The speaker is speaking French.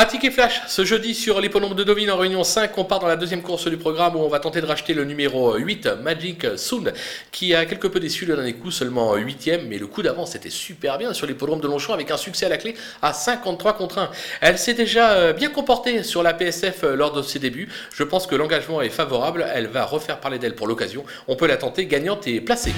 Un ticket flash ce jeudi sur l'hippodrome de Deauville en réunion 5. On part dans la deuxième course du programme où on va tenter de racheter le numéro 8, Magic Soon, qui a quelque peu déçu le dernier coup, seulement 8ème, mais le coup d'avance était super bien sur l'hippodrome de Longchamp avec un succès à la clé à 53 contre 1. Elle s'est déjà euh, bien comportée sur la PSF euh, lors de ses débuts. Je pense que l'engagement est favorable. Elle va refaire parler d'elle pour l'occasion. On peut la tenter gagnante et placée.